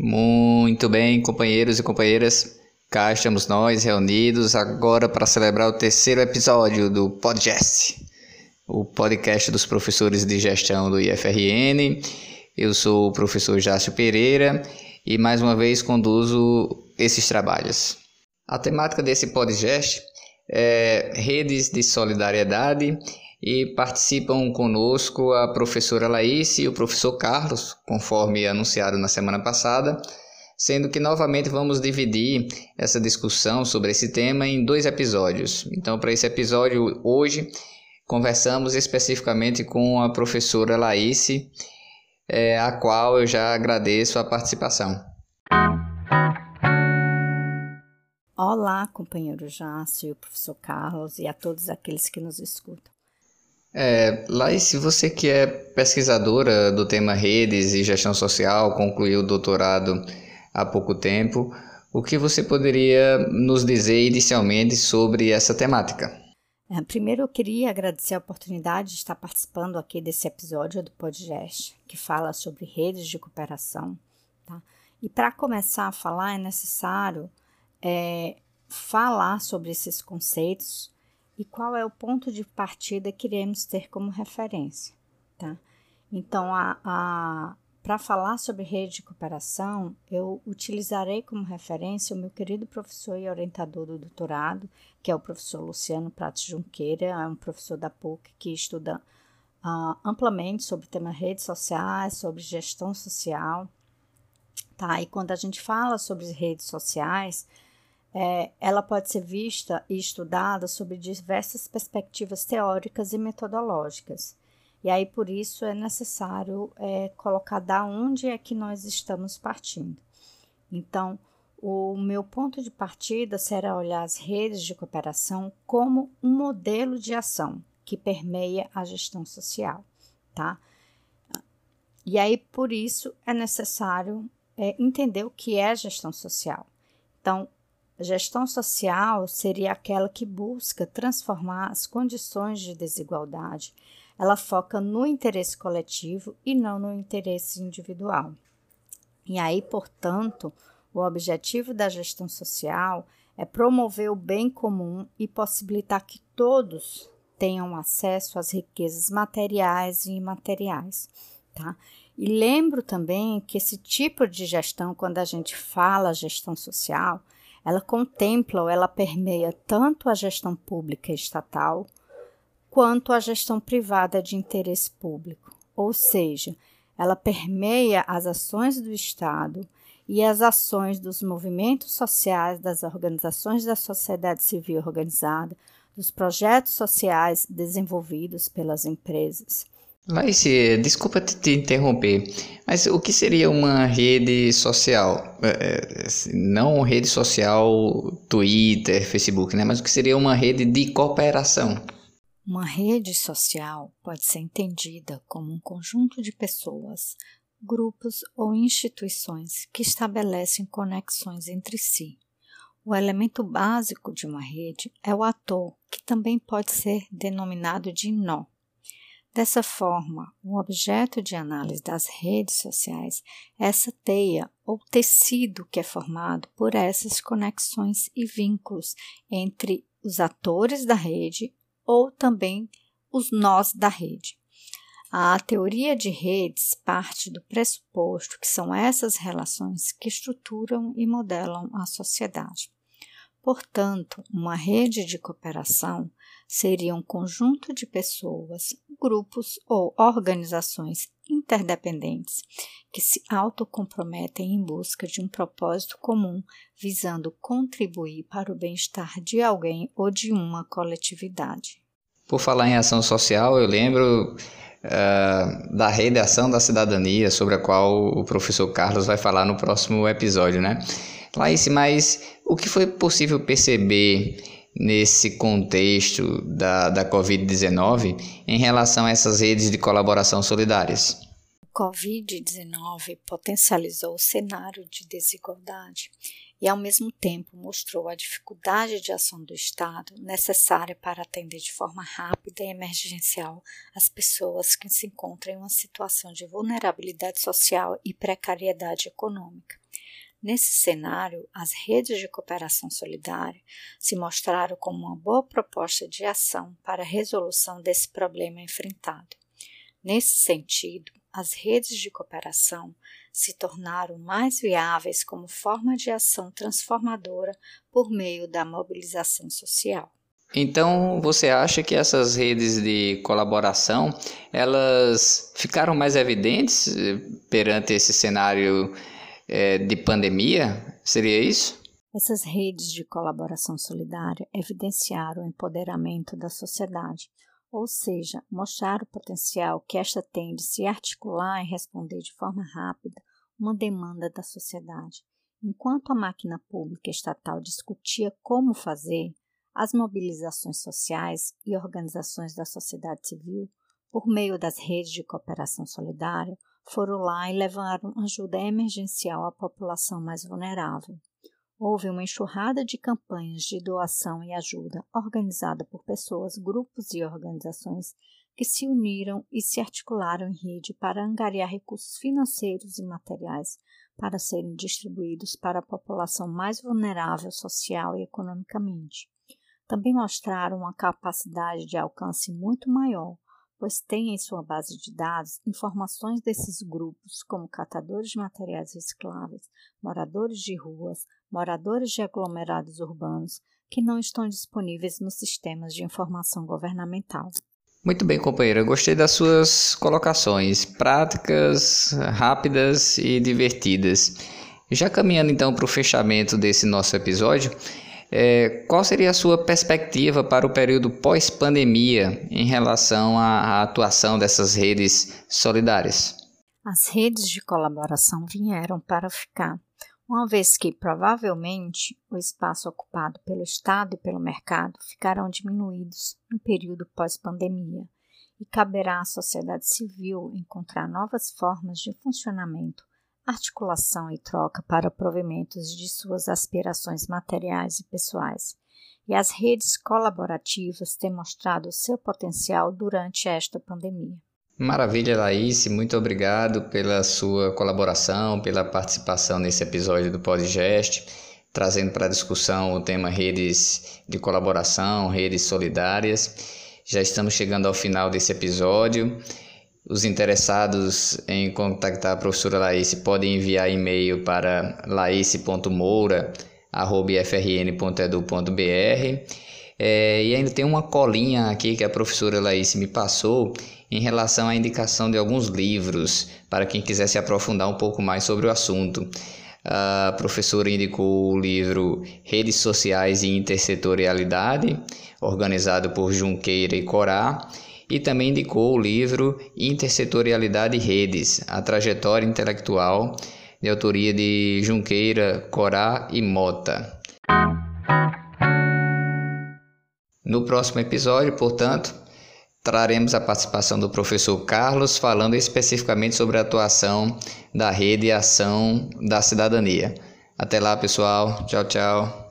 Muito bem, companheiros e companheiras. Cá estamos nós reunidos agora para celebrar o terceiro episódio do podcast, o podcast dos professores de gestão do IFRN. Eu sou o professor Jácio Pereira e mais uma vez conduzo esses trabalhos. A temática desse podcast é redes de solidariedade e participam conosco a professora Laís e o professor Carlos, conforme anunciado na semana passada, sendo que novamente vamos dividir essa discussão sobre esse tema em dois episódios. Então, para esse episódio hoje, conversamos especificamente com a professora Laís, é, a qual eu já agradeço a participação. Olá, companheiro Jácio, professor Carlos e a todos aqueles que nos escutam. É, Lai, se você que é pesquisadora do tema redes e gestão social, concluiu o doutorado há pouco tempo, o que você poderia nos dizer inicialmente sobre essa temática? É, primeiro, eu queria agradecer a oportunidade de estar participando aqui desse episódio do podcast, que fala sobre redes de cooperação. Tá? E para começar a falar, é necessário é, falar sobre esses conceitos e qual é o ponto de partida que iremos ter como referência, tá? Então, a, a para falar sobre rede de cooperação, eu utilizarei como referência o meu querido professor e orientador do doutorado, que é o professor Luciano Prates Junqueira, é um professor da PUC que estuda uh, amplamente sobre temas redes sociais, sobre gestão social. Tá? E quando a gente fala sobre redes sociais, é, ela pode ser vista e estudada sob diversas perspectivas teóricas e metodológicas. E aí, por isso, é necessário é, colocar da onde é que nós estamos partindo. Então, o meu ponto de partida será olhar as redes de cooperação como um modelo de ação que permeia a gestão social, tá? E aí, por isso, é necessário é, entender o que é gestão social. Então, a gestão social seria aquela que busca transformar as condições de desigualdade. Ela foca no interesse coletivo e não no interesse individual. E aí, portanto, o objetivo da gestão social é promover o bem comum e possibilitar que todos tenham acesso às riquezas materiais e imateriais, tá? E lembro também que esse tipo de gestão, quando a gente fala gestão social, ela contempla ou ela permeia tanto a gestão pública estatal quanto a gestão privada de interesse público, ou seja, ela permeia as ações do Estado e as ações dos movimentos sociais, das organizações da sociedade civil organizada, dos projetos sociais desenvolvidos pelas empresas. Laice, desculpa te interromper, mas o que seria uma rede social? É, é, assim, não rede social Twitter, Facebook, né? Mas o que seria uma rede de cooperação? Uma rede social pode ser entendida como um conjunto de pessoas, grupos ou instituições que estabelecem conexões entre si. O elemento básico de uma rede é o ator, que também pode ser denominado de nó. Dessa forma, o objeto de análise das redes sociais é essa teia ou tecido que é formado por essas conexões e vínculos entre os atores da rede ou também os nós da rede. A teoria de redes parte do pressuposto que são essas relações que estruturam e modelam a sociedade. Portanto, uma rede de cooperação seria um conjunto de pessoas, grupos ou organizações interdependentes que se autocomprometem em busca de um propósito comum, visando contribuir para o bem-estar de alguém ou de uma coletividade. Por falar em ação social, eu lembro uh, da rede Ação da Cidadania, sobre a qual o professor Carlos vai falar no próximo episódio, né? Laís, mas o que foi possível perceber nesse contexto da, da Covid-19 em relação a essas redes de colaboração solidárias? O Covid-19 potencializou o cenário de desigualdade e, ao mesmo tempo, mostrou a dificuldade de ação do Estado necessária para atender de forma rápida e emergencial as pessoas que se encontram em uma situação de vulnerabilidade social e precariedade econômica. Nesse cenário, as redes de cooperação solidária se mostraram como uma boa proposta de ação para a resolução desse problema enfrentado. Nesse sentido, as redes de cooperação se tornaram mais viáveis como forma de ação transformadora por meio da mobilização social. Então, você acha que essas redes de colaboração, elas ficaram mais evidentes eh, perante esse cenário é, de pandemia? Seria isso? Essas redes de colaboração solidária evidenciaram o empoderamento da sociedade, ou seja, mostrar o potencial que esta tem de se articular e responder de forma rápida uma demanda da sociedade. Enquanto a máquina pública estatal discutia como fazer, as mobilizações sociais e organizações da sociedade civil, por meio das redes de cooperação solidária, foram lá e levaram ajuda emergencial à população mais vulnerável. Houve uma enxurrada de campanhas de doação e ajuda organizada por pessoas, grupos e organizações que se uniram e se articularam em rede para angariar recursos financeiros e materiais para serem distribuídos para a população mais vulnerável social e economicamente. Também mostraram uma capacidade de alcance muito maior pois tem em sua base de dados informações desses grupos, como catadores de materiais recicláveis, moradores de ruas, moradores de aglomerados urbanos, que não estão disponíveis nos sistemas de informação governamental. Muito bem, companheira. Gostei das suas colocações práticas, rápidas e divertidas. Já caminhando então para o fechamento desse nosso episódio, é, qual seria a sua perspectiva para o período pós-pandemia em relação à, à atuação dessas redes solidárias? As redes de colaboração vieram para ficar, uma vez que provavelmente o espaço ocupado pelo Estado e pelo mercado ficarão diminuídos no período pós-pandemia e caberá à sociedade civil encontrar novas formas de funcionamento articulação e troca para provimentos de suas aspirações materiais e pessoais. E as redes colaborativas têm mostrado seu potencial durante esta pandemia. Maravilha, Laís. Muito obrigado pela sua colaboração, pela participação nesse episódio do Podgest, trazendo para a discussão o tema redes de colaboração, redes solidárias. Já estamos chegando ao final desse episódio. Os interessados em contactar a professora Laís podem enviar e-mail para laice.moura.frn.edu.br é, e ainda tem uma colinha aqui que a professora Laís me passou em relação à indicação de alguns livros para quem quiser se aprofundar um pouco mais sobre o assunto. A professora indicou o livro Redes Sociais e Intersetorialidade, organizado por Junqueira e Corá, e também indicou o livro Intersetorialidade e Redes, a trajetória intelectual, de autoria de Junqueira, Corá e Mota. No próximo episódio, portanto, traremos a participação do professor Carlos falando especificamente sobre a atuação da rede e ação da cidadania. Até lá, pessoal. Tchau, tchau.